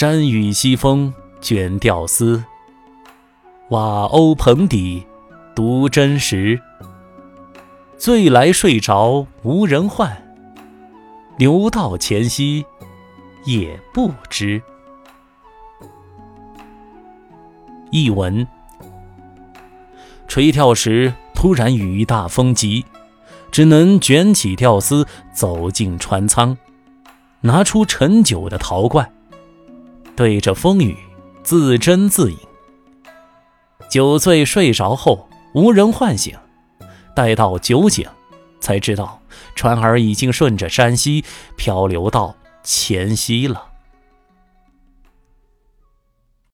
山雨西风卷钓丝，瓦瓯棚底独真实。醉来睡着无人唤，留到前夕也不知。译文：垂钓时突然雨大风急，只能卷起钓丝走进船舱，拿出陈酒的陶罐。对着风雨自斟自饮，酒醉睡着后无人唤醒，待到酒醒，才知道船儿已经顺着山溪漂流到黔西了。